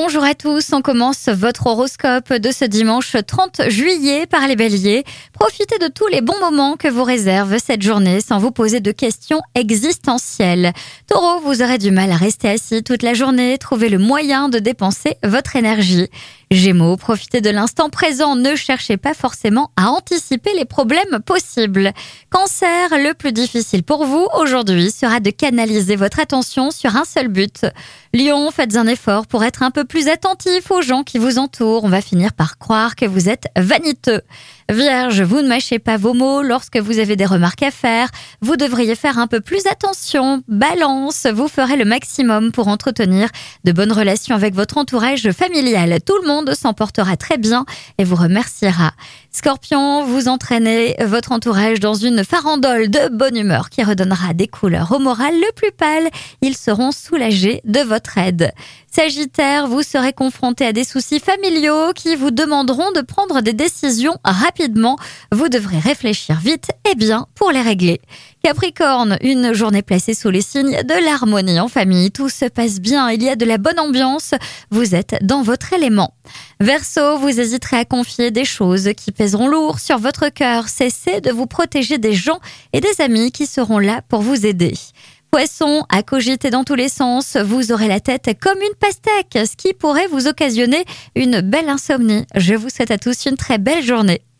bonjour à tous. On commence votre horoscope de ce dimanche 30 juillet par les béliers. Profitez de tous les bons moments que vous réserve cette journée sans vous poser de questions existentielles. Taureau, vous aurez du mal à rester assis toute la journée. Trouvez le moyen de dépenser votre énergie. Gémeaux, profitez de l'instant présent. Ne cherchez pas forcément à anticiper les problèmes possibles. Cancer, le plus difficile pour vous aujourd'hui sera de canaliser votre attention sur un seul but. Lion, faites un effort pour être un peu plus attentif aux gens qui vous entourent. On va finir par croire que vous êtes vaniteux. Vierge, vous ne mâchez pas vos mots lorsque vous avez des remarques à faire. Vous devriez faire un peu plus attention. Balance, vous ferez le maximum pour entretenir de bonnes relations avec votre entourage familial. Tout le monde s'en portera très bien et vous remerciera. Scorpion, vous entraînez votre entourage dans une farandole de bonne humeur qui redonnera des couleurs au moral le plus pâle. Ils seront soulagés de votre aide. Sagittaire, vous serez confronté à des soucis familiaux qui vous demanderont de prendre des décisions rapidement. Vous devrez réfléchir vite et bien pour les régler. Capricorne, une journée placée sous les signes de l'harmonie en famille. Tout se passe bien, il y a de la bonne ambiance. Vous êtes dans votre élément. Verseau, vous hésiterez à confier des choses qui pèseront lourd sur votre cœur. Cessez de vous protéger des gens et des amis qui seront là pour vous aider. Poisson, à cogiter dans tous les sens, vous aurez la tête comme une pastèque, ce qui pourrait vous occasionner une belle insomnie. Je vous souhaite à tous une très belle journée.